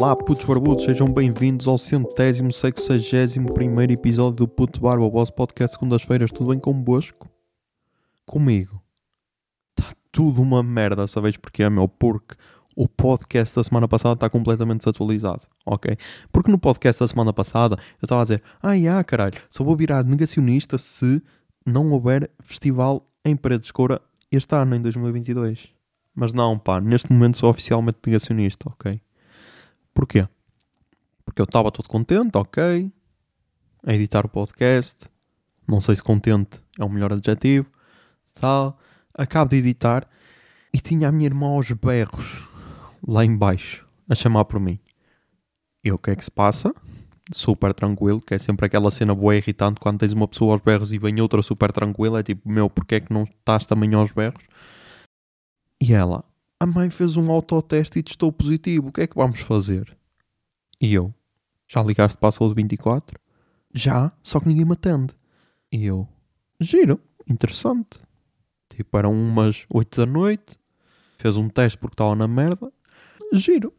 Olá, putos barbudos, sejam bem-vindos ao centésimo, sexagésimo primeiro episódio do Puto Barba, o vosso podcast segundas-feiras. Tudo bem convosco? Comigo? Está tudo uma merda, sabes porquê, meu? Porque o podcast da semana passada está completamente desatualizado, ok? Porque no podcast da semana passada eu estava a dizer, ah, yeah, caralho, só vou virar negacionista se não houver festival em Paredes de Coura este ano, em 2022. Mas não, pá, neste momento sou oficialmente negacionista, ok? Porquê? Porque eu estava todo contente, ok, a editar o podcast, não sei se contente é o melhor adjetivo, tal. Acabo de editar e tinha a minha irmã aos berros lá embaixo a chamar por mim. E o que é que se passa? Super tranquilo, que é sempre aquela cena boa e irritante quando tens uma pessoa aos berros e vem outra super tranquila. É tipo, meu, porquê é que não estás também aos berros? E ela, a mãe fez um autoteste e testou positivo, o que é que vamos fazer? E eu, já ligaste para a saúde 24? Já, só que ninguém me atende. E eu, giro, interessante. Tipo, eram umas 8 da noite, fez um teste porque estava na merda, giro.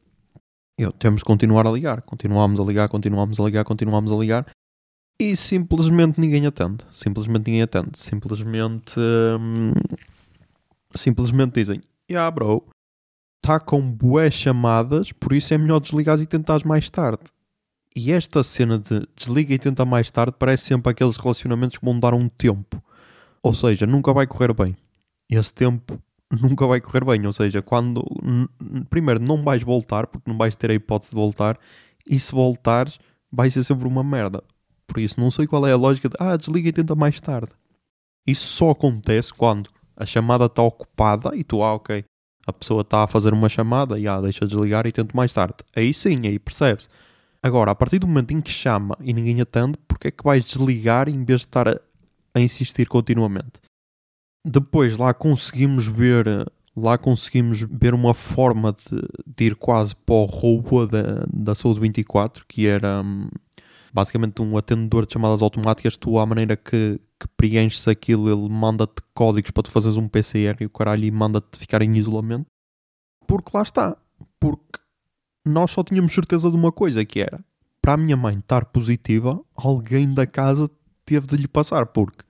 Eu, temos de continuar a ligar. Continuámos a ligar, continuámos a ligar, continuámos a ligar. E simplesmente ninguém atende. Simplesmente ninguém atende. Simplesmente. hum, simplesmente dizem: Yeah, bro, está com bué chamadas, por isso é melhor desligares e tentares mais tarde. E esta cena de desliga e tenta mais tarde parece sempre aqueles relacionamentos que vão dar um tempo. Ou seja, nunca vai correr bem. Esse tempo nunca vai correr bem. Ou seja, quando. Primeiro, não vais voltar, porque não vais ter a hipótese de voltar. E se voltares, vai ser sempre uma merda. Por isso, não sei qual é a lógica de. Ah, desliga e tenta mais tarde. Isso só acontece quando a chamada está ocupada e tu, ah, ok. A pessoa está a fazer uma chamada e ah, deixa desligar e tento mais tarde. Aí sim, aí percebes. Agora, a partir do momento em que chama e ninguém atende, porque é que vais desligar em vez de estar a, a insistir continuamente? Depois lá conseguimos ver lá conseguimos ver uma forma de, de ir quase para o roubo da, da Saúde 24, que era hum, basicamente um atendedor de chamadas automáticas, tu à maneira que, que preenches aquilo, ele manda-te códigos para tu fazeres um PCR e o caralho e manda-te ficar em isolamento. Porque lá está. Porque nós só tínhamos certeza de uma coisa, que era para a minha mãe estar positiva, alguém da casa teve de lhe passar, porque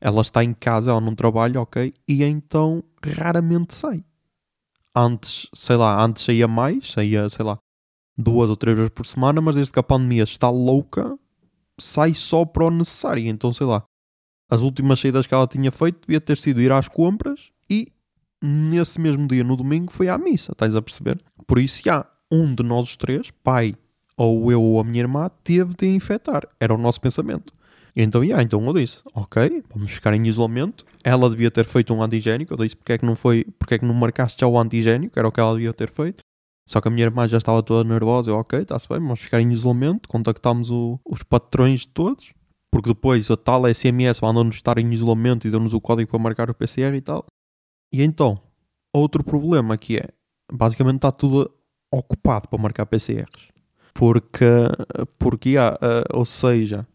ela está em casa, ela não trabalha, ok, e então raramente sai. Antes, sei lá, antes saía mais, saía, sei lá, duas ou três vezes por semana, mas desde que a pandemia está louca, sai só para o necessário. Então, sei lá, as últimas saídas que ela tinha feito devia ter sido ir às compras e nesse mesmo dia, no domingo, foi à missa, estás a perceber? Por isso, já, um de nós os três, pai, ou eu ou a minha irmã, teve de infectar. Era o nosso pensamento. Então, yeah, então eu disse, ok, vamos ficar em isolamento. Ela devia ter feito um antigénico. Eu disse, porque é que não foi, porque é que não marcaste já o antigénico? Era o que ela devia ter feito. Só que a minha irmã já estava toda nervosa. Eu, ok, está-se bem, vamos ficar em isolamento. Contactámos o- os patrões de todos. Porque depois a tal SMS mandou-nos estar em isolamento e deu-nos o código para marcar o PCR e tal. E então, outro problema que é, basicamente está tudo ocupado para marcar PCRs. Porque, porque ah, ah, ou seja,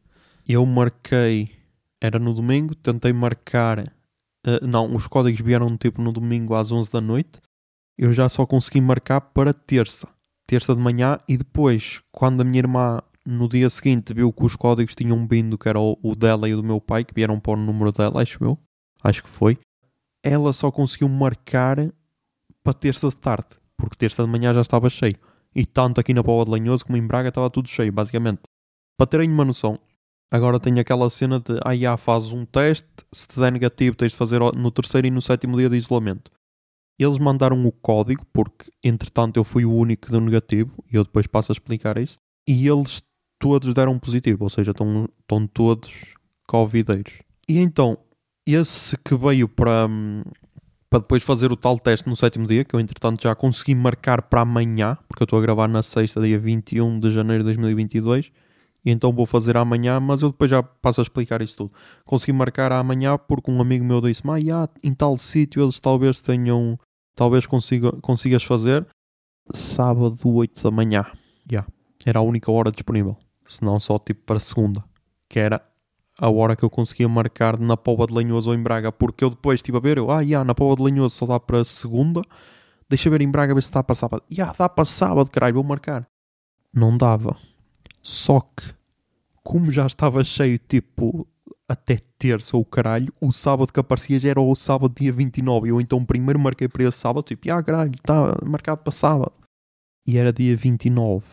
eu marquei, era no domingo, tentei marcar, ah, não, os códigos vieram tipo no domingo às 11 da noite, eu já só consegui marcar para terça, terça de manhã, e depois, quando a minha irmã no dia seguinte viu que os códigos tinham vindo, que era o, dela e o do meu pai, que vieram para o número dela, acho eu, acho que foi, ela só conseguiu marcar para terça de tarde, porque terça de manhã já estava cheio. E tanto aqui na Póvoa de Lanhoso como em Braga estava tudo cheio, basicamente. Para terem uma noção, agora tenho aquela cena de ah, já, fazes um teste, se te der negativo tens de fazer no terceiro e no sétimo dia de isolamento. Eles mandaram o código, porque entretanto eu fui o único deu negativo, e eu depois passo a explicar isso, e eles todos deram positivo, ou seja, estão, estão todos covideiros. E então, esse que veio para, para depois fazer o tal teste no sétimo dia, que eu entretanto já consegui marcar para amanhã, porque eu estou a gravar na sexta, dia 21 de janeiro de 2022, e então vou fazer amanhã, mas eu depois já passo a explicar isso tudo. Consegui marcar amanhã porque um amigo meu disse-me, ah, em tal sítio eles talvez tenham, talvez consiga, consigas fazer sábado 8 da manhã. Já, era a única hora disponível, senão só tipo para segunda, que era a hora que eu conseguia marcar na Póvoa de Lanhoso ou em Braga, porque eu depois estive a ver, eu, ah, yeah, na Póvoa de Lanhoso só dá para segunda, Deixa ver em Braga ver se dá para sábado. Ya, yeah, dá para sábado, caralho, vou marcar. Não dava. Só que, como já estava cheio, tipo, até terça ou caralho, o sábado que aparecia já era o sábado dia 29. Eu então primeiro marquei para esse sábado, tipo, ah, caralho, está marcado para sábado. E era dia 29.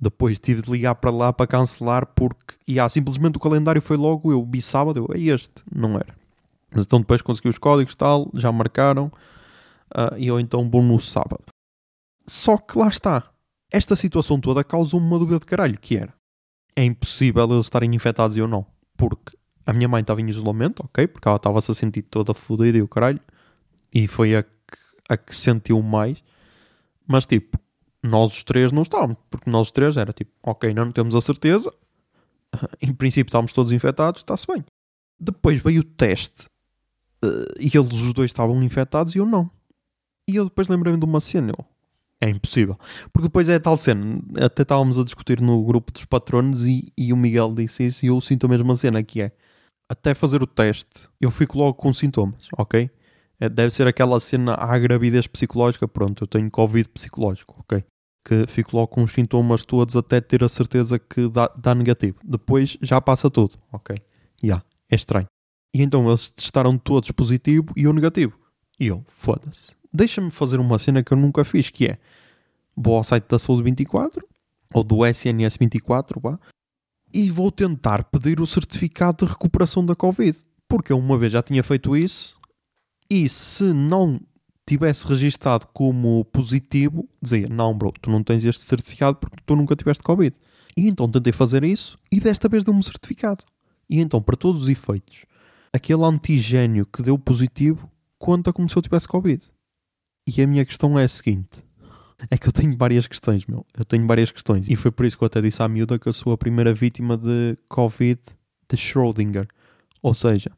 Depois tive de ligar para lá para cancelar porque, e ah, simplesmente o calendário foi logo, eu vi sábado, eu, é este, não era. Mas então depois consegui os códigos tal, já marcaram, uh, e eu então vou no sábado. Só que lá está. Esta situação toda causou-me uma dúvida de caralho, que era, é impossível eles estarem infectados e eu não. Porque a minha mãe estava em isolamento, ok? Porque ela estava-se a sentir toda fodida e o caralho. E foi a que, a que sentiu mais. Mas tipo, nós os três não estávamos. Porque nós os três era tipo, ok, não temos a certeza. Em princípio estávamos todos infectados, está-se bem. Depois veio o teste. Eh, e eles os dois estavam infectados e eu não. E eu depois lembrei-me de uma cena. Eu, é impossível. Porque depois é tal cena. Até estávamos a discutir no grupo dos patronos e, e o Miguel disse isso e eu sinto a mesma cena que é até fazer o teste, eu fico logo com sintomas, ok? É, deve ser aquela cena à gravidez psicológica, pronto, eu tenho Covid psicológico, ok? Que fico logo com os sintomas todos até ter a certeza que dá, dá negativo. Depois já passa tudo, ok? Já, yeah, é estranho. E então eles testaram todos positivo e eu negativo. E eu, foda-se. Deixa-me fazer uma cena que eu nunca fiz, que é vou ao site da Saúde 24 ou do SNS 24, vá, e vou tentar pedir o certificado de recuperação da Covid. Porque eu uma vez já tinha feito isso e se não tivesse registado como positivo, dizia: Não, bro, tu não tens este certificado porque tu nunca tiveste Covid. E então tentei fazer isso e desta vez deu-me um certificado. E então, para todos os efeitos, aquele antigênio que deu positivo conta como se eu tivesse Covid. E a minha questão é a seguinte: é que eu tenho várias questões, meu. Eu tenho várias questões. E foi por isso que eu até disse à miúda que eu sou a primeira vítima de Covid de Schrödinger. Ou seja,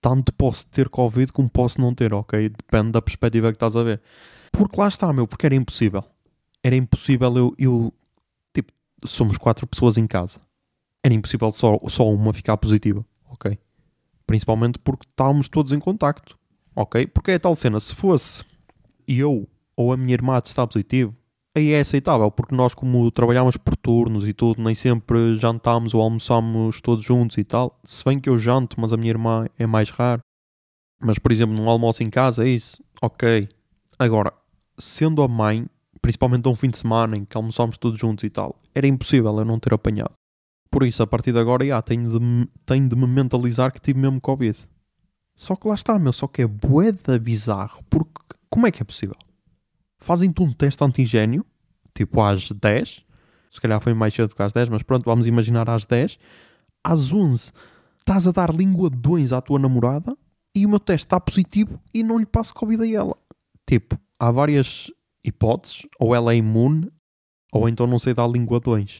tanto posso ter Covid como posso não ter, ok? Depende da perspectiva que estás a ver. Porque lá está, meu, porque era impossível. Era impossível eu, eu tipo, somos quatro pessoas em casa. Era impossível só, só uma ficar positiva, ok? Principalmente porque estávamos todos em contacto, ok? Porque é tal cena, se fosse eu ou a minha irmã está positivo, aí é aceitável, porque nós, como trabalhamos por turnos e tudo, nem sempre jantamos ou almoçamos todos juntos e tal. Se bem que eu janto, mas a minha irmã é mais raro. Mas, por exemplo, num almoço em casa, é isso, ok. Agora, sendo a mãe, principalmente um fim de semana em que almoçamos todos juntos e tal, era impossível eu não ter apanhado. Por isso, a partir de agora, já, tenho, de, tenho de me mentalizar que tive mesmo Covid. Só que lá está, meu, só que é boeda bizarro, porque como é que é possível? Fazem-te um teste antigênio, tipo às 10, se calhar foi mais cedo que às 10, mas pronto, vamos imaginar às 10, às 11 estás a dar língua de dois à tua namorada e o meu teste está positivo e não lhe passo Covid a ela. Tipo, há várias hipóteses, ou ela é imune, ou então não sei dar língua de dois.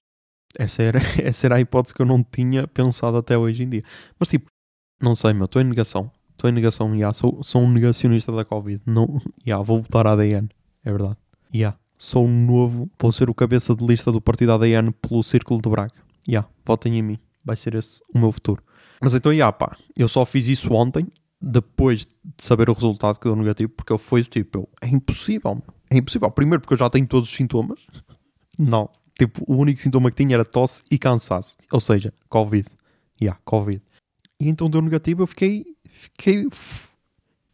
Essa era, essa era a hipótese que eu não tinha pensado até hoje em dia. Mas tipo, não sei, meu, estou em negação. Estou em negação, já, sou, sou um negacionista da Covid. Não, já, vou votar ADN é verdade. Yeah. Sou novo, vou ser o cabeça de lista do partido ADN pelo Círculo de Braga. Yeah. Votem em mim, vai ser esse o meu futuro. Mas então, yeah, pá, eu só fiz isso ontem, depois de saber o resultado que deu negativo, porque eu fui tipo, eu, é impossível, meu. é impossível. Primeiro porque eu já tenho todos os sintomas. Não, tipo, o único sintoma que tinha era tosse e cansaço. Ou seja, Covid. Yeah, Covid. E então deu negativo, eu fiquei, fiquei,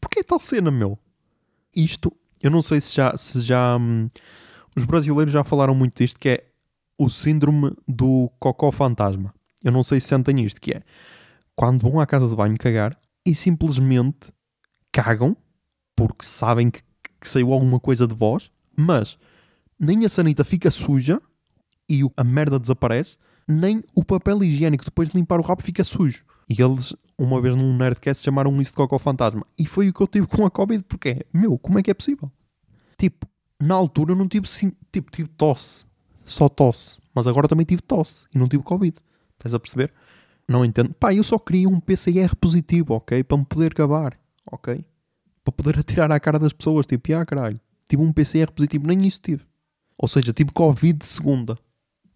porquê tal cena, meu? Isto eu não sei se já, se já hum, os brasileiros já falaram muito disto, que é o síndrome do cocó fantasma. Eu não sei se sentem isto, que é quando vão à casa de banho cagar e simplesmente cagam porque sabem que, que saiu alguma coisa de vós, mas nem a sanita fica suja e a merda desaparece, nem o papel higiênico depois de limpar o rabo fica sujo. E eles, uma vez num Nerdcast, chamaram isso de cocó fantasma. E foi o que eu tive com a Covid, porque é, meu, como é que é possível? Tipo, na altura eu não tive, sim, tipo, tive tosse. Só tosse. Mas agora também tive tosse e não tive Covid. Estás a perceber? Não entendo. Pá, eu só queria um PCR positivo, ok? Para me poder gabar, ok? Para poder atirar à cara das pessoas, tipo, ah, caralho, tive um PCR positivo, nem isso tive. Ou seja, tive Covid de segunda.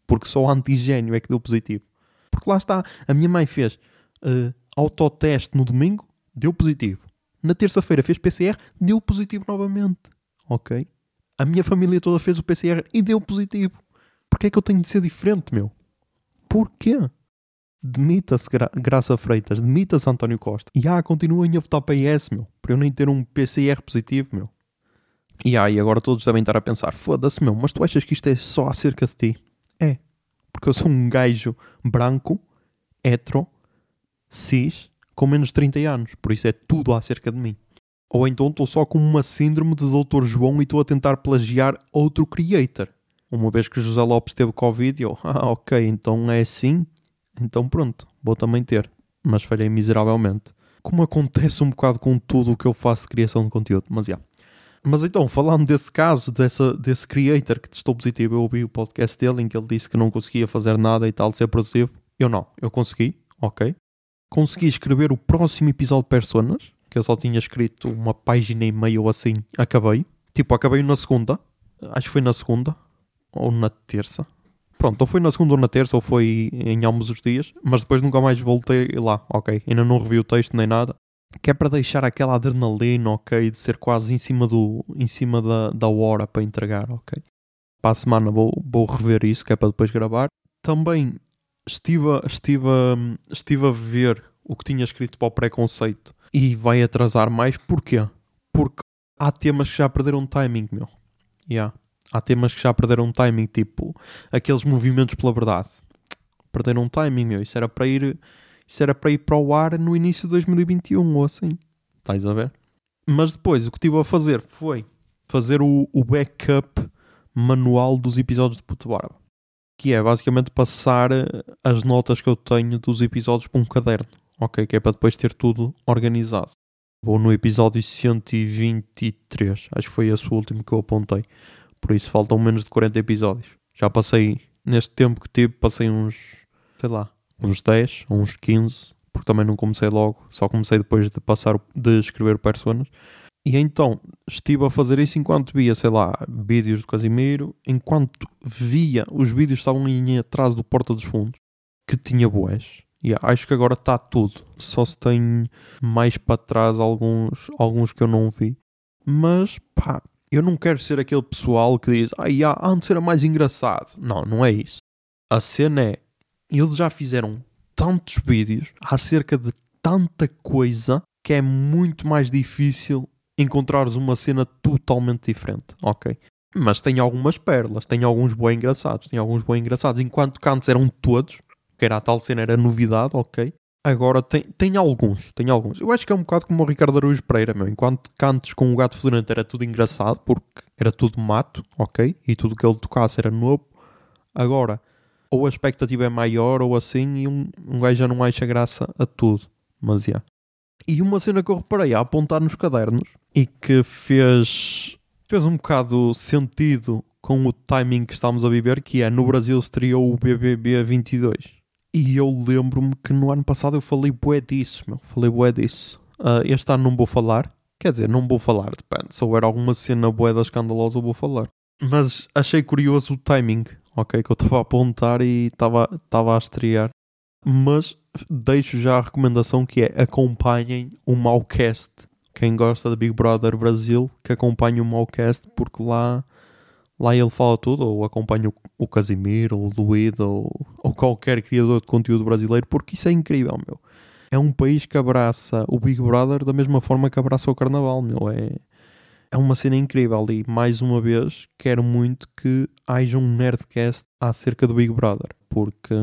Porque só o antigênio é que deu positivo. Porque lá está, a minha mãe fez uh, autoteste no domingo, deu positivo. Na terça-feira fez PCR, deu positivo novamente. Ok? A minha família toda fez o PCR e deu positivo. Porquê é que eu tenho de ser diferente, meu? Porquê? Demita-se Gra Graça Freitas, demita-se António Costa. E ah, continuem a votar PS, meu. Para eu nem ter um PCR positivo, meu. E ah, e agora todos devem estar a pensar: foda-se, meu, mas tu achas que isto é só acerca de ti? É. Porque eu sou um gajo branco, hetero, cis, com menos de 30 anos. Por isso é tudo acerca de mim. Ou então estou só com uma síndrome de Dr. João e estou a tentar plagiar outro creator. Uma vez que José Lopes teve Covid, eu, ah, ok, então é assim, então pronto, vou também ter. Mas falhei miseravelmente. Como acontece um bocado com tudo o que eu faço de criação de conteúdo, mas já. Mas então, falando desse caso, dessa, desse creator que testou positivo, eu ouvi o podcast dele em que ele disse que não conseguia fazer nada e tal, ser produtivo. Eu não, eu consegui, ok. Consegui escrever o próximo episódio de Personas, que eu só tinha escrito uma página e meia ou assim, acabei. Tipo, acabei na segunda, acho que foi na segunda, ou na terça. Pronto, ou foi na segunda ou na terça, ou foi em ambos os dias, mas depois nunca mais voltei lá, ok. Ainda não revi o texto nem nada. Que é para deixar aquela adrenalina, ok, de ser quase em cima, do, em cima da, da hora para entregar, ok. Para a semana vou, vou rever isso, que é para depois gravar. Também estive, estive, estive a ver o que tinha escrito para o preconceito e vai atrasar mais. Porquê? Porque há temas que já perderam timing, meu. Yeah. Há temas que já perderam timing, tipo aqueles movimentos pela verdade. Perderam timing, meu. Isso era para ir, isso era para ir para o ar no início de 2021 ou assim. Estás a ver? Mas depois o que estive a fazer foi fazer o, o backup manual dos episódios de Puto Barba. Que é basicamente passar eh, as notas que eu tenho dos episódios para um caderno. Ok? Que é para depois ter tudo organizado. Vou no episódio 123. Acho que foi esse o último que eu apontei. Por isso faltam menos de 40 episódios. Já passei, neste tempo que tive, passei uns, sei lá, uns 10 ou uns 15, porque também não comecei logo, só comecei depois de passar, de escrever Personas. E então estive a fazer isso enquanto via, sei lá, vídeos do Casimiro, enquanto via os vídeos estavam em atrás do Porta dos Fundos, que tinha boés. E acho que agora está tudo. Só se tem mais para trás alguns, alguns que eu não vi. Mas pá, eu não quero ser aquele pessoal que diz, ah, antes era mais engraçado. Não, não é isso. A cena é, eles já fizeram tantos vídeos acerca de tanta coisa que é muito mais difícil encontrares uma cena totalmente diferente, ok? Mas tem algumas pérolas, tem alguns bem engraçados, tem alguns bem engraçados. Enquanto que antes eram todos, que era a tal cena, era novidade, ok? Agora tem, tem alguns, tem alguns. Eu acho que é um bocado como o Ricardo Araújo Pereira, meu. Enquanto cantos com o gato fedorento era tudo engraçado, porque era tudo mato, ok? E tudo que ele tocasse era novo. Agora, ou a expectativa é maior ou assim, e um, um gajo já não acha graça a tudo. Mas. Yeah. E uma cena que eu reparei a apontar nos cadernos e que fez, fez um bocado sentido com o timing que estamos a viver, que é no Brasil estreou o BBB 22 e eu lembro-me que no ano passado eu falei bué disso, meu. Falei bué disso. Uh, este ano não vou falar. Quer dizer, não vou falar, depende. Se houver alguma cena bué da escandalosa, eu vou falar. Mas achei curioso o timing, ok? Que eu estava a apontar e estava a estrear. Mas deixo já a recomendação que é acompanhem o Malcast. Quem gosta de Big Brother Brasil, que acompanhe o Malcast, porque lá Lá ele fala tudo, ou acompanha o, o Casimiro, ou o Luído, ou, ou qualquer criador de conteúdo brasileiro, porque isso é incrível, meu. É um país que abraça o Big Brother da mesma forma que abraça o Carnaval, meu. É, é uma cena incrível e, mais uma vez, quero muito que haja um Nerdcast acerca do Big Brother, porque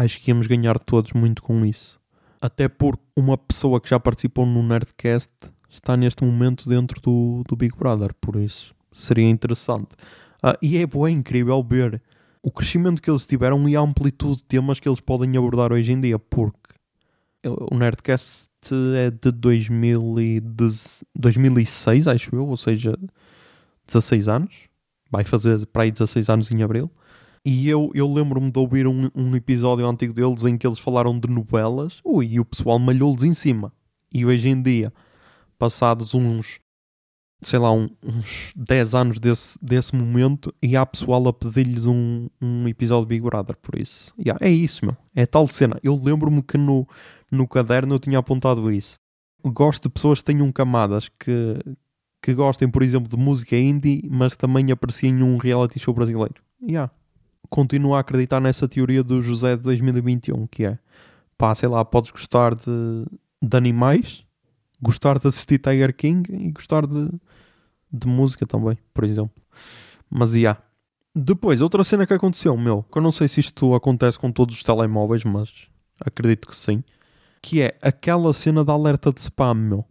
acho que íamos ganhar todos muito com isso. Até porque uma pessoa que já participou no Nerdcast está neste momento dentro do, do Big Brother, por isso seria interessante. Uh, e é bem incrível ver o crescimento que eles tiveram e a amplitude de temas que eles podem abordar hoje em dia, porque o Nerdcast é de 2006, acho eu, ou seja, 16 anos. Vai fazer para aí 16 anos em abril. E eu, eu lembro-me de ouvir um, um, episódio antigo deles em que eles falaram de novelas. Ui, e o pessoal malhou-lhes em cima. E hoje em dia, passados uns sei lá, um, uns 10 anos desse, desse momento e há pessoal a pedir-lhes um, um episódio de Big Brother, por isso. Yeah, é isso, meu. É tal cena. Eu lembro-me que no, no caderno eu tinha apontado isso. Gosto de pessoas que tenham camadas, que, que gostem, por exemplo, de música indie, mas também apreciem um reality show brasileiro. Yeah. Continuo a acreditar nessa teoria do José de 2021, que é pá, sei lá, podes gostar de, de animais, gostar de assistir Tiger King e gostar de, de música também, por exemplo. Mas yeah. Depois, outra cena que aconteceu, meu, que eu não sei se isto acontece com todos os telemóveis, mas acredito que sim, que é aquela cena da alerta de spam, meu.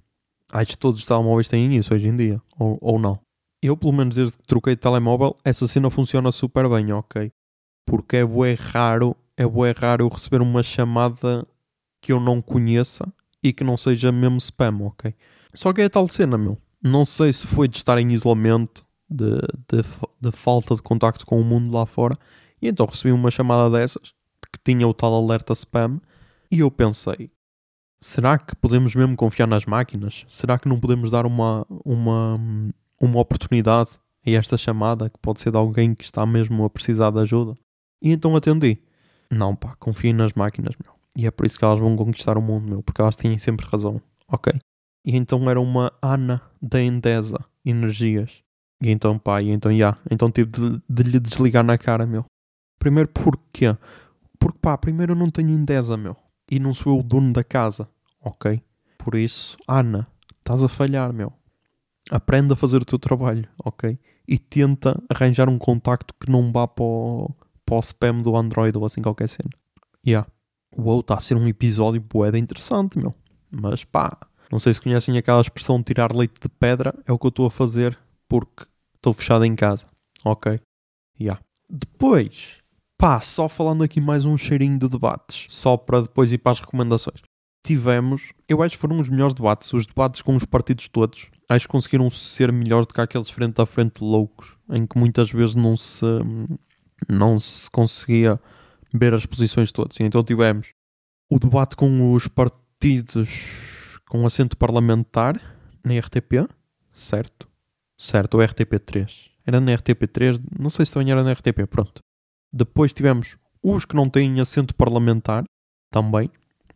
Acho que todos os telemóveis têm isso hoje em dia, ou, ou não. Eu, pelo menos desde que troquei de telemóvel, essa cena funciona super bem, ok? Porque é bué raro, é bué raro eu receber uma chamada que eu não conheça e que não seja mesmo spam, ok? Só que é a tal cena, meu. Não sei se foi de estar em isolamento, de, de, de falta de contacto com o mundo lá fora, e então recebi uma chamada dessas, que tinha o tal alerta spam, e eu pensei, será que podemos mesmo confiar nas máquinas? Será que não podemos dar uma, uma, uma oportunidade a esta chamada, que pode ser de alguém que está mesmo a precisar de ajuda? E então atendi. Não, pá, confiem nas máquinas, meu. E é por isso que elas vão conquistar o mundo, meu, porque elas têm sempre razão, ok? E então era uma Ana da Endesa Energias. E então, pá, e então, já. Yeah, então tive de, de, lhe desligar na cara, meu. Primeiro porquê? Porque, pá, primeiro eu não tenho Endesa, meu. E não sou eu o dono da casa, ok? Por isso, Ana, estás a falhar, meu. Aprenda a fazer o teu trabalho, ok? E tenta arranjar um contacto que não vá para o, para o spam do Android ou assim qualquer cena. Yeah. Uou, está a ser um episódio boeda interessante, meu. Mas pá, não sei se conhecem aquela expressão de tirar leite de pedra, é o que eu estou a fazer porque estou fechado em casa. Ok? Yeah. Depois, pá, só falando aqui mais um cheirinho de debates, só para depois ir para as recomendações. Tivemos, eu acho que foram os melhores debates, os debates com os partidos todos. Acho que conseguiram ser melhores do que aqueles frente a frente loucos, em que muitas vezes não se, não se conseguia ver as posições todas. Então tivemos o debate com os partidos com assento parlamentar na RTP, certo? Certo, o RTP3. Era na RTP3, não sei se também era na RTP, pronto. Depois tivemos os que não têm assento parlamentar, também,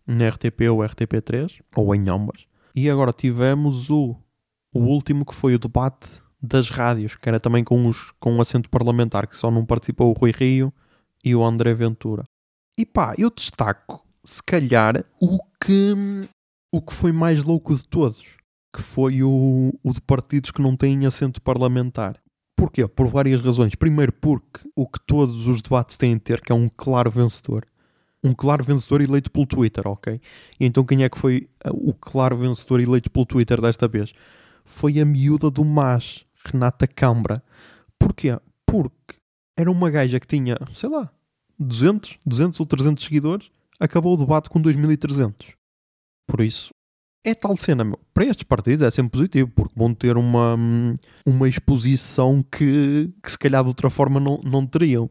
na RTP ou RTP3, ou em ambas. E agora tivemos o, o último que foi o debate das rádios, que era também com, os, com um assento parlamentar, que só não participou o Rui Rio e o André Ventura. E pá, eu destaco, se calhar, o que, o que foi mais louco de todos, que foi o, o de partidos que não têm assento parlamentar. Porquê? Por várias razões. Primeiro, porque o que todos os debates têm a ter, que é um claro vencedor. Um claro vencedor eleito pelo Twitter, ok? E então quem é que foi o claro vencedor eleito pelo Twitter desta vez? Foi a miúda do MAS, Renata Cambra. Porquê? Porque era uma gaja que tinha, sei lá, 200, 200 ou 300 seguidores, acabou o debate com 2300. Por isso, é tal cena, meu. Para estes partidos é sempre positivo, porque vão ter uma, uma exposição que, que se calhar de outra forma não, não teriam.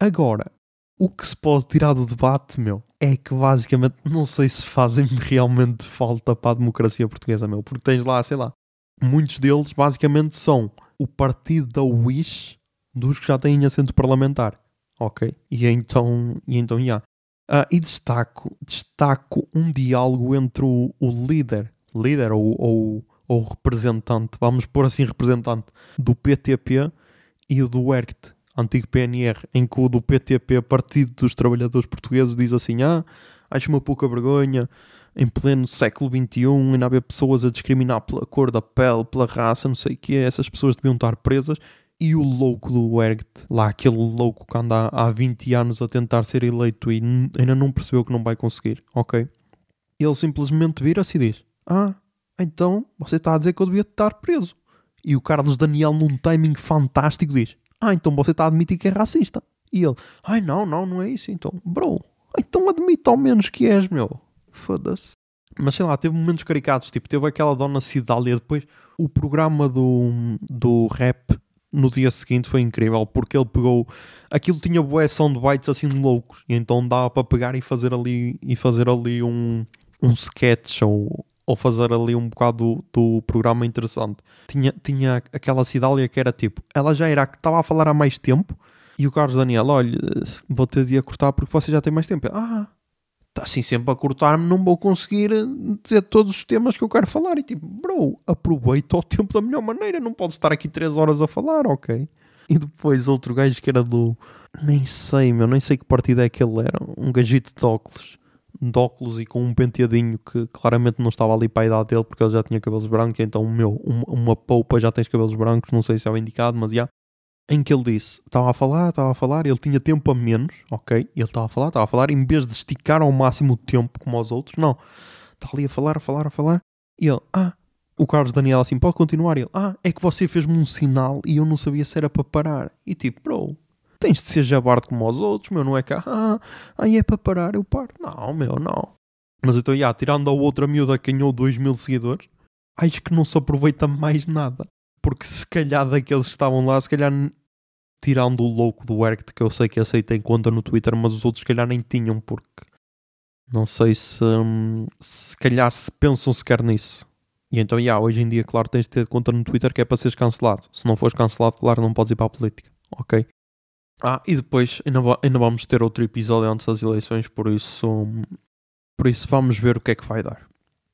Agora, o que se pode tirar do debate, meu, é que basicamente não sei se fazem realmente falta para a democracia portuguesa, meu, porque tens lá, sei lá, muitos deles basicamente são o partido da Wish dos que já têm assento parlamentar. Ok? E então, e então, yeah. Uh, e destaco, destaco um diálogo entre o, o líder, líder ou, ou, ou, representante, vamos pôr assim representante, do PTP e o do ERCT, antigo PNR, em que o do PTP, Partido dos Trabalhadores Portugueses, diz assim: Ah, acho uma pouca vergonha, em pleno século XXI, ainda haver pessoas a discriminar pela cor da pele, pela raça, não sei o que, essas pessoas deviam estar presas e o louco do Ergt, lá aquele louco que anda há 20 anos a tentar ser eleito e ainda não percebeu que não vai conseguir, ok? Ele simplesmente vira-se e diz: Ah, então você está a dizer que eu devia estar preso. E o Carlos Daniel, num timing fantástico, diz: Ah, então você está a admitir que é racista. E ele: Ai, não, não, não é isso. Então, bro, então admite ao menos que és, meu. Foda-se. Mas sei lá, teve momentos caricatos. Tipo, teve aquela dona Cidália. Depois, o programa do, do rap no dia seguinte foi incrível porque ele pegou aquilo tinha de bytes assim loucos e então dava para pegar e fazer ali e fazer ali um, um sketch ou, ou fazer ali um bocado do, do programa interessante tinha, tinha aquela Cidália que era tipo ela já era que estava a falar há mais tempo e o Carlos Daniel olha vou ter de a cortar porque você já tem mais tempo ah está assim sempre a cortar-me, não vou conseguir dizer todos os temas que eu quero falar. E tipo, bro, aproveita o tempo da melhor maneira, não pode estar aqui 3 horas a falar, ok? E depois outro gajo que era do. Nem sei, meu, nem sei que partido é que ele era. Um gajito de óculos. De óculos e com um penteadinho que claramente não estava ali para a idade dele porque ele já tinha cabelos brancos. Então, meu, uma, uma poupa já tens cabelos brancos, não sei se é o indicado, mas já em que ele disse, estava a falar, estava a falar, ele tinha tempo a menos, ok? Ele estava a falar, estava a falar, em vez de esticar ao máximo o tempo como os outros, não. Está ali a falar, a falar, a falar. E ele, ah, o Carlos Daniel assim, pode continuar. E ele, ah, é que você fez-me um sinal e eu não sabia se era para parar. E tipo, bro, tens de ser jabardo como os outros, meu, não é que, ah, aí é para parar, eu paro. Não, meu, não. Mas então, já, tirando a outra miúda que ganhou 2 mil seguidores, acho que não se aproveita mais nada porque se calhar daqueles que estavam lá, se calhar tirando o louco do Erct, que eu sei que aceita em conta no Twitter, mas os outros se calhar nem tinham, porque não sei se hum, se calhar se pensam sequer nisso. E então, yeah, hoje em dia, claro, tens de ter conta no Twitter que é para seres cancelado. Se não fores cancelado, claro, não podes ir para a política. Ok? Ah, e depois ainda, ainda vamos ter outro episódio antes das eleições, por isso, hum, por isso vamos ver o que é que vai dar.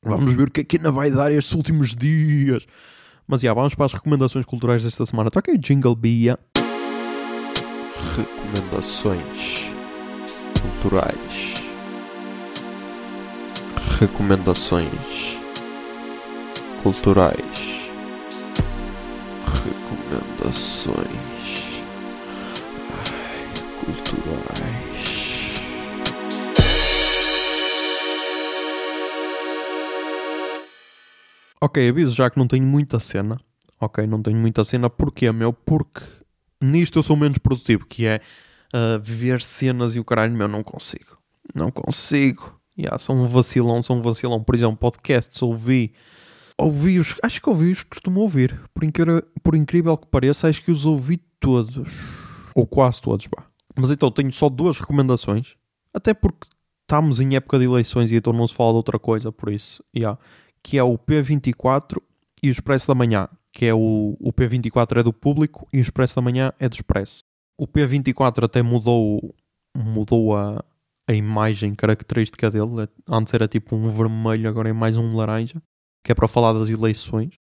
Vamos ver o que é que ainda vai dar estes últimos dias. Mas já, vamos para as recomendações culturais desta semana. Toca aí Jingle Bia. Recomendações culturais. Recomendações culturais. Recomendações Ai, culturais. Ok, aviso já que não tenho muita cena. Ok, não tenho muita cena. Porquê, meu? Porque nisto eu sou menos produtivo, que é uh, ver cenas e o caralho, meu, não consigo. Não consigo. Yeah, sou um vacilão, sou um vacilão. Por exemplo, podcasts, ouvi. Ouvi os. Acho que ouvi os que costumo ouvir. Por, incrível, por incrível que pareça, acho que os ouvi todos. Ou quase todos, pá. Mas então tenho só duas recomendações. Até porque estamos em época de eleições e então não se fala de outra coisa, por isso. Yeah que é o P24 e o Expresso da Manhã, que é o, o P24 é do público e o Expresso da Manhã é do Expresso. O P24 até mudou, mudou a, a imagem característica dele. Antes era tipo um vermelho, agora é mais um laranja, que é para falar das eleições,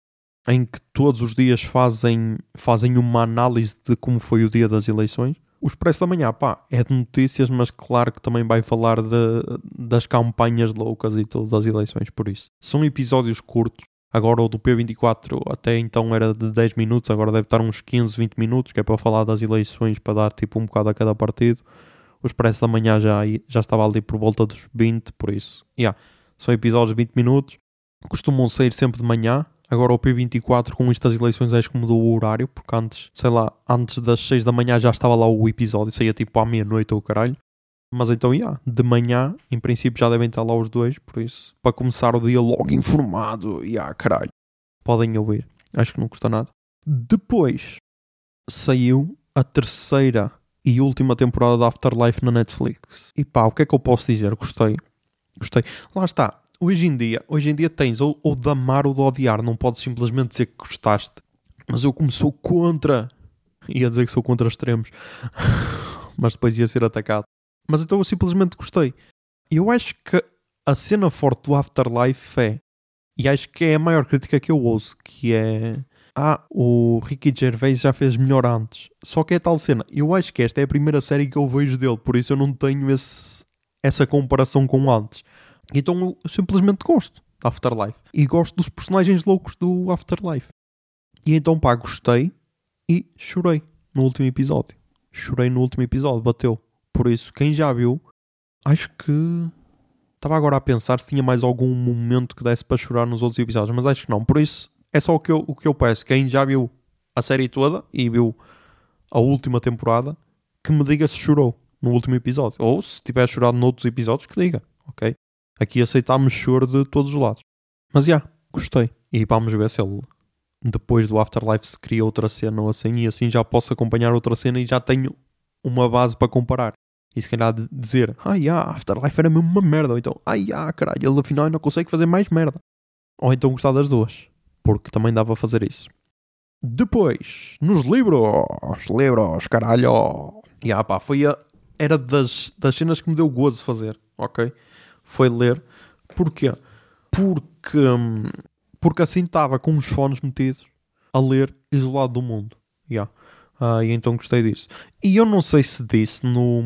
em que todos os dias fazem, fazem uma análise de como foi o dia das eleições. O Expresso da Manhã, pá, é de notícias, mas claro que também vai falar de, das campanhas loucas e tudo das eleições, por isso. São episódios curtos. Agora o do P24 até então era de 10 minutos, agora deve estar uns 15, 20 minutos, que é para falar das eleições, para dar tipo um bocado a cada partido. O Expresso da Manhã já, já estava ali por volta dos 20, por isso. Yeah, são episódios de 20 minutos. Costumam sair sempre de manhã, Agora o P24 com estas eleições acho que mudou o horário, porque antes, sei lá, antes das 6 da manhã já estava lá o episódio, saía tipo à meia-noite ou caralho. Mas então, yeah, de manhã, em princípio já devem estar lá os dois, por isso, para começar o dia logo informado, yeah, caralho. Podem ouvir, acho que não custa nada. Depois saiu a terceira e última temporada da Afterlife na Netflix. E pá, o que é que eu posso dizer? Gostei. Gostei. Lá está hoje em dia, hoje em dia tens ou, ou de amar ou de odiar, não podes simplesmente dizer que gostaste. Mas eu como sou contra, ia dizer que sou contra extremos, mas depois ia ser atacado. Mas então eu simplesmente gostei. Eu acho que a cena forte do Afterlife é, e acho que é a maior crítica que eu ouço, que é ah, o Ricky Gervais já fez melhor antes. Só que é tal cena. Eu acho que esta é a primeira série que eu vejo dele, por isso eu não tenho esse, essa comparação com antes. Então eu simplesmente gosto da Afterlife. E gosto dos personagens loucos do Afterlife. E então, pá, gostei e chorei no último episódio. Chorei no último episódio, bateu. Por isso, quem já viu, acho que. Estava agora a pensar se tinha mais algum momento que desse para chorar nos outros episódios, mas acho que não. Por isso, é só o que eu, o que eu peço. Quem já viu a série toda e viu a última temporada, que me diga se chorou no último episódio. Ou se tiver chorado noutros episódios, que diga, ok? Aqui aceitámos choro de todos os lados. Mas já, yeah, gostei. E vamos ver se ele, depois do Afterlife, se cria outra cena ou assim, e assim já posso acompanhar outra cena e já tenho uma base para comparar. E se calhar dizer, ah, yeah, Afterlife era mesmo uma merda. Ou então, ah, yeah, caralho, ele afinal não consegue fazer mais merda. Ou então gostar das duas. Porque também dava a fazer isso. Depois, nos livros, livros, caralho. E yeah, pá, foi a, era das, das cenas que me deu gozo fazer, ok? Foi ler. Porquê? Porque, hum, porque assim estava com os fones metidos a ler isolado do mundo. Yeah. Ah, e então gostei disso. E eu não sei se disse no,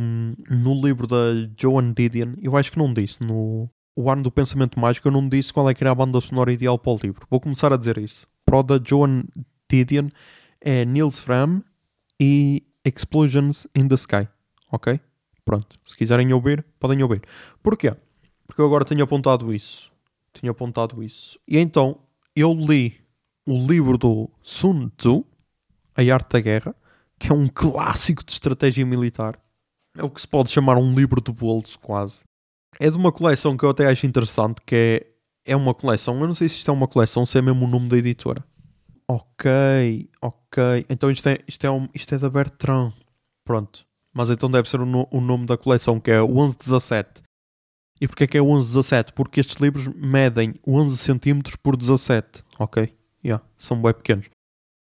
no livro da Joan Didion, eu acho que não disse, no O Ano do Pensamento Mágico, eu não disse qual é que era a banda sonora ideal para o livro. Vou começar a dizer isso. Pro da Joan Didion é Nils Fram e Explosions in the Sky. Ok? Pronto. Se quiserem ouvir, podem ouvir. Porquê? Porque eu agora tenho apontado isso. Tinha apontado isso. E então eu li o livro do Sun Tzu, A Arte da Guerra, que é um clássico de estratégia militar. É o que se pode chamar um livro de bolso, quase. É de uma coleção que eu até acho interessante, que é, é uma coleção. Eu não sei se isto é uma coleção, se é mesmo o nome da editora. Ok, ok. Então isto é, isto é, um, isto é da Bertrand. Pronto. Mas então deve ser o, no, o nome da coleção, que é o 1117. E porquê é que é 1117? Porque estes livros medem 11 cm por 17. Ok? Yeah, são bem pequenos.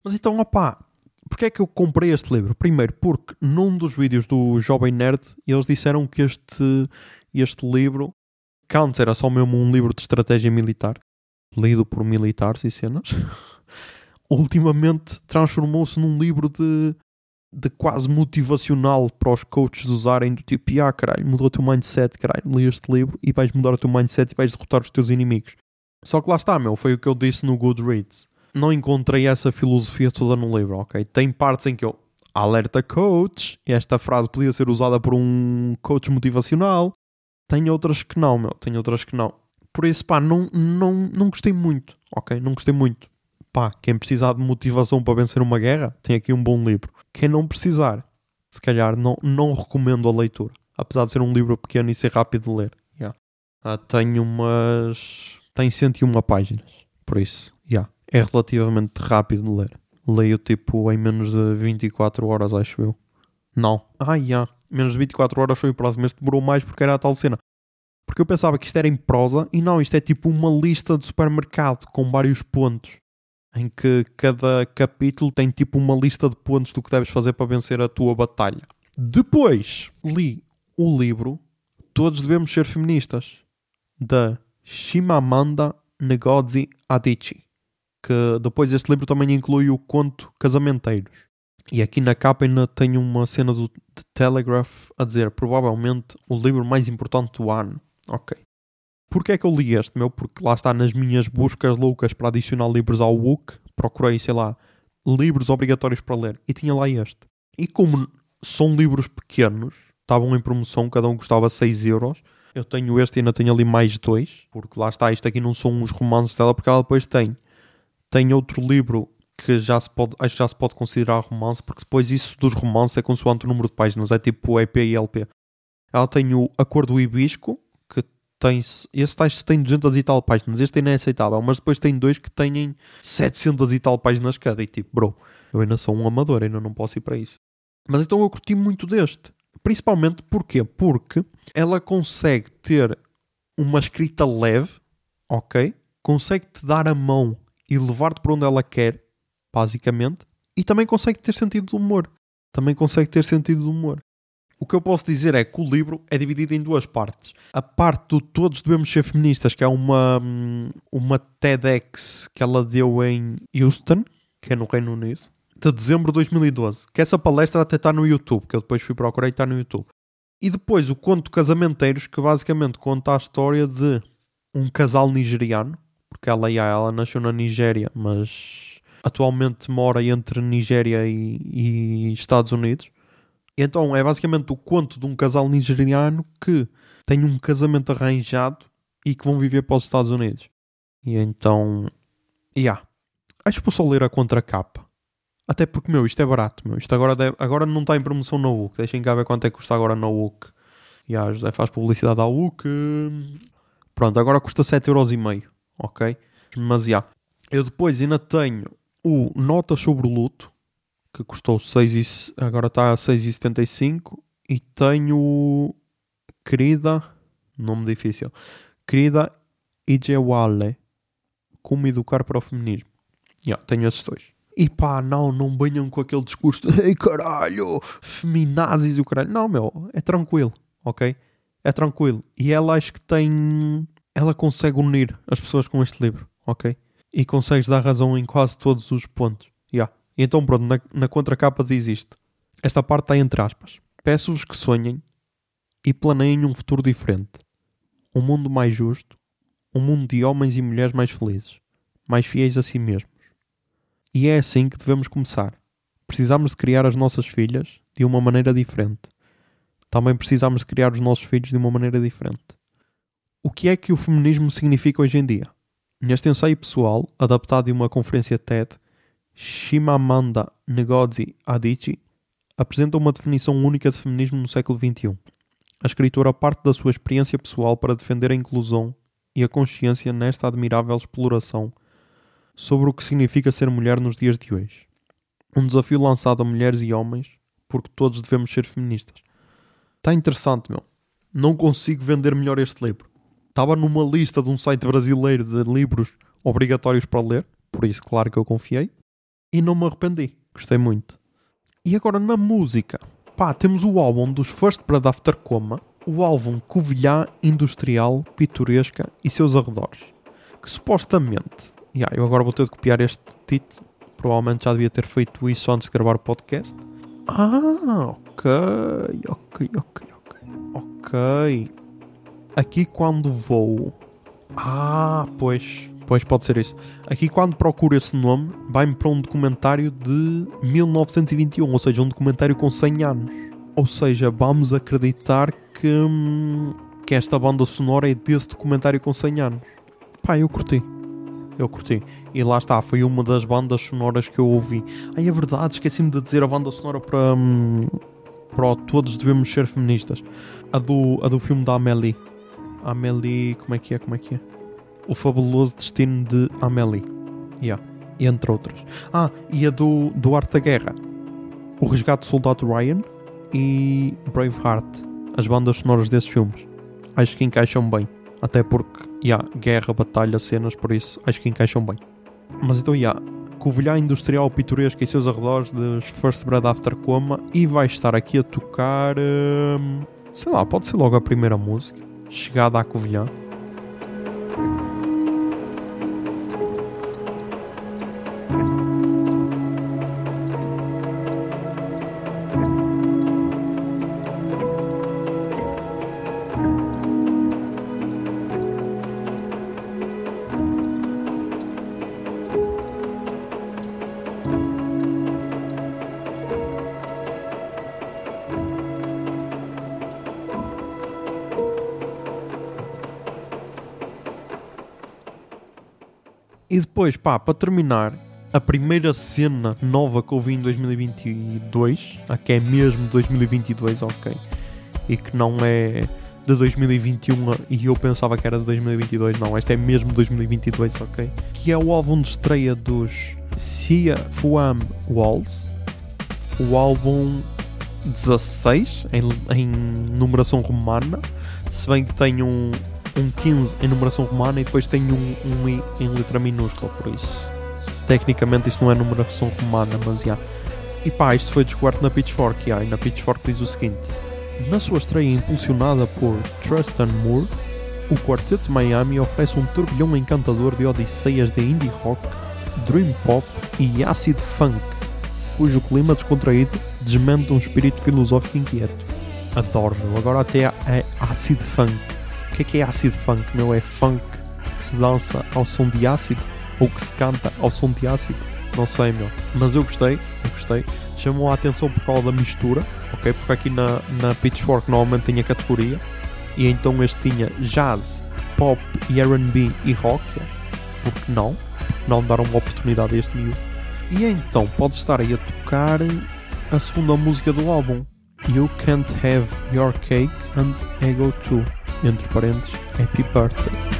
Mas então, opá, porquê é que eu comprei este livro? Primeiro, porque num dos vídeos do Jovem Nerd, eles disseram que este, este livro, que antes era só mesmo um livro de estratégia militar, lido por militares e cenas, ultimamente transformou-se num livro de, de quase motivacional para os coaches usarem, do tipo, ah, caralho, mudou o teu mindset, caralho, li este livro e vais mudar o teu mindset e vais derrotar os teus inimigos. Só que lá está, meu, foi o que eu disse no Goodreads. Não encontrei essa filosofia toda no livro, ok? Tem partes em que eu alerta coach, esta frase podia ser usada por um coach motivacional. Tem outras que não, meu, tem outras que não. Por isso, pá, não, não, não gostei muito, ok? Não gostei muito. Pá, quem precisar de motivação para vencer uma guerra, tem aqui um bom livro. Quem não precisar, se calhar não, não recomendo a leitura. Apesar de ser um livro pequeno e ser rápido de ler. Yeah. Ah, tenho umas tem 101 páginas. Por isso. Yeah, é relativamente rápido de ler. Leio tipo em menos de 24 horas, acho eu. Não. Ah, já. Yeah. Menos de 24 horas foi o próximo. Este demorou mais porque era a tal cena. Porque eu pensava que isto era em prosa e não, isto é tipo uma lista de supermercado com vários pontos. Em que cada capítulo tem tipo uma lista de pontos do que deves fazer para vencer a tua batalha. Depois li o livro Todos Devemos Ser Feministas, da Shimamanda Ngozi Adichie, que depois este livro também inclui o conto Casamenteiros. E aqui na capa ainda tem uma cena do Telegraph a dizer provavelmente o livro mais importante do ano. Ok. Porquê é que eu li este, meu? Porque lá está nas minhas buscas loucas para adicionar livros ao book, procurei, sei lá, livros obrigatórios para ler e tinha lá este. E como são livros pequenos, estavam em promoção, cada um custava 6 euros, eu tenho este e ainda tenho ali mais dois, porque lá está, isto aqui não são os romances dela, porque ela depois tem. Tem outro livro que já se pode, acho que já se pode considerar romance, porque depois isso dos romances é consoante o número de páginas, é tipo EP e LP. Ela tem o Acordo Ibisco, que tem, esse acho tem 200 e tal páginas, este ainda é aceitável, mas depois tem dois que têm 700 e tal páginas cada, e tipo, bro, eu ainda sou um amador, ainda não posso ir para isso. Mas então eu curti muito deste. Principalmente porquê? Porque ela consegue ter uma escrita leve, ok? Consegue-te dar a mão e levar-te para onde ela quer, basicamente, e também consegue ter sentido de humor. Também consegue ter sentido de humor. O que eu posso dizer é que o livro é dividido em duas partes. A parte do Todos Devemos Ser Feministas, que é uma, uma TEDx que ela deu em Houston, que é no Reino Unido de dezembro de 2012. Que essa palestra até está no YouTube, que eu depois fui procurar e está no YouTube. E depois o Conto Casamenteiros, que basicamente conta a história de um casal nigeriano, porque ela, ela nasceu na Nigéria, mas atualmente mora entre Nigéria e, e Estados Unidos. Então é basicamente o conto de um casal nigeriano que tem um casamento arranjado e que vão viver para os Estados Unidos. E então, yeah. acho que vou só ler a contracapa. Até porque, meu, isto é barato, meu. Isto agora, deve, agora não está em promoção no UC. Deixem cá ver quanto é que custa agora no UC. E a José faz publicidade ao UC. Pronto, agora custa 7,5€. Ok? Mas, já. Eu depois ainda tenho o Notas sobre o Luto, que custou 6 e, agora está a 6,75. E tenho Querida, nome difícil, Querida Ijewale, Como Educar para o Feminismo. Já, tenho esses dois. E pá, não, não venham com aquele discurso de ei caralho, feminazis e o caralho. Não, meu, é tranquilo, ok? É tranquilo. E ela acho que tem. Ela consegue unir as pessoas com este livro, ok? E consegues dar razão em quase todos os pontos. E então, pronto, na, na contracapa diz isto. Esta parte está entre aspas. Peço-vos que sonhem e planeiem um futuro diferente. Um mundo mais justo. Um mundo de homens e mulheres mais felizes. Mais fiéis a si mesmos. E é assim que devemos começar. Precisamos de criar as nossas filhas de uma maneira diferente. Também precisamos de criar os nossos filhos de uma maneira diferente. O que é que o feminismo significa hoje em dia? Neste ensaio pessoal, adaptado de uma conferência TED, Shimamanda Ngozi Adichie apresenta uma definição única de feminismo no século XXI. A escritora parte da sua experiência pessoal para defender a inclusão e a consciência nesta admirável exploração sobre o que significa ser mulher nos dias de hoje. Um desafio lançado a mulheres e homens, porque todos devemos ser feministas. Está interessante, meu. Não consigo vender melhor este livro. Estava numa lista de um site brasileiro de livros obrigatórios para ler, por isso, claro que eu confiei, e não me arrependi. Gostei muito. E agora na música. Pá, temos o álbum dos First Blood After Coma, o álbum Covilhã Industrial, Pitoresca e seus arredores, que supostamente Yeah, eu agora vou ter de copiar este título. Provavelmente já devia ter feito isso antes de gravar o podcast. Ah, ok, ok, ok, ok. Ok. Aqui quando vou. Ah, pois. Pois pode ser isso. Aqui quando procuro esse nome, vai-me para um documentário de 1921, ou seja, um documentário com 100 anos. Ou seja, vamos acreditar que, hum, que esta banda sonora é desse documentário com 100 anos. Pá, eu curti eu curti. E lá está, foi uma das bandas sonoras que eu ouvi. Ai, é verdade, esqueci-me de dizer a banda sonora para, hum, para Todos Devemos Ser Feministas. A do, a do filme da Amélie. Amélie, como é que é, como é que é? O Fabuloso Destino de Amélie. Yeah. Entre outras. Ah, e a do, do Arte da Guerra. O Resgate do Soldado Ryan e Braveheart. As bandas sonoras desses filmes. Acho que encaixam bem. Até porque, yeah, guerra, batalha, cenas, por isso acho que encaixam bem. Mas então, yeah, Covilhã Industrial Pitoresca e seus arredores dos First Bread After Coma e vai estar aqui a tocar, hum, sei lá, pode ser logo a primeira música, Chegada à Covilhã. Depois, pá, para terminar, a primeira cena nova que eu vi em 2022, a que é mesmo 2022, ok, e que não é de 2021 e eu pensava que era de 2022, não, esta é mesmo 2022, ok, que é o álbum de estreia dos Sia Fuam Walls, o álbum 16 em, em numeração romana, se bem que tem um, um 15 em numeração romana e depois tem um, um I em letra minúscula, por isso. Tecnicamente isto não é numeração romana, mas já. E pá, isto foi descoberto na Pitchfork, yeah, e na Pitchfork diz o seguinte. Na sua estreia impulsionada por Tristan Moore, o Quarteto Miami oferece um turbilhão encantador de odisseias de indie rock, dream pop e acid funk, cujo clima descontraído desmente um espírito filosófico inquieto. Adoro. Agora até é acid funk. O que é que é acid funk, meu? É funk que se dança ao som de ácido? Ou que se canta ao som de ácido? Não sei, meu. Mas eu gostei, eu gostei. Chamou a atenção por causa da mistura, ok? Porque aqui na, na Pitchfork normalmente tinha categoria. E então este tinha jazz, pop e R&B e rock. Porque não? Não dar uma oportunidade a este miúdo. E então pode estar aí a tocar a segunda música do álbum. You Can't Have Your Cake and Ego Too entre parênteses, Happy Birthday.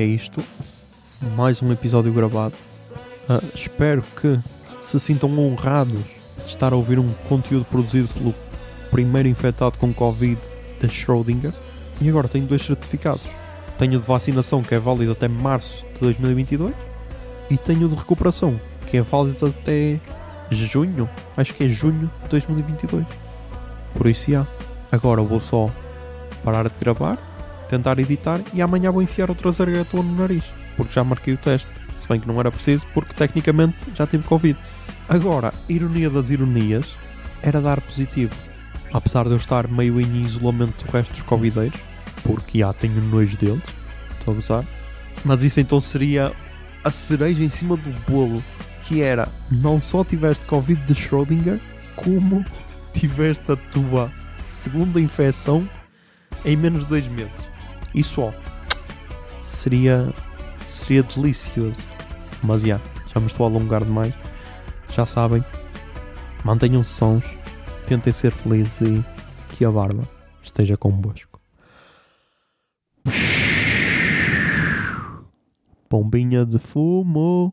É isto. Mais um episódio gravado. Uh, espero que se sintam honrados de estar a ouvir um conteúdo produzido pelo primeiro infectado com Covid de Schrödinger. E agora tenho dois certificados. Tenho de vacinação, que é válido até março de 2022, e tenho de recuperação, que é válido até junho, acho que é junho de 2022. Por isso, já. Agora vou só parar de gravar, tentar editar e amanhã vou enfiar outra zargatona no nariz, porque já marquei o teste. Se bem que não era preciso, porque tecnicamente já tive Covid. Agora, ironia das ironias, era dar positivo. Apesar de eu estar meio em isolamento do resto dos Covideiros, porque já tenho nojo deles, estou a gozar. Mas isso então seria a cereja em cima do bolo, que era não só tiveste Covid de Schrödinger, como tiveste a tua segunda infecção em menos de dois meses. Isso ó, seria seria delicioso. Mas já, já me estou a alongar demais. Já sabem, mantenham sons, tentem ser felizes e que a barba esteja convosco. Bombinha de fumo.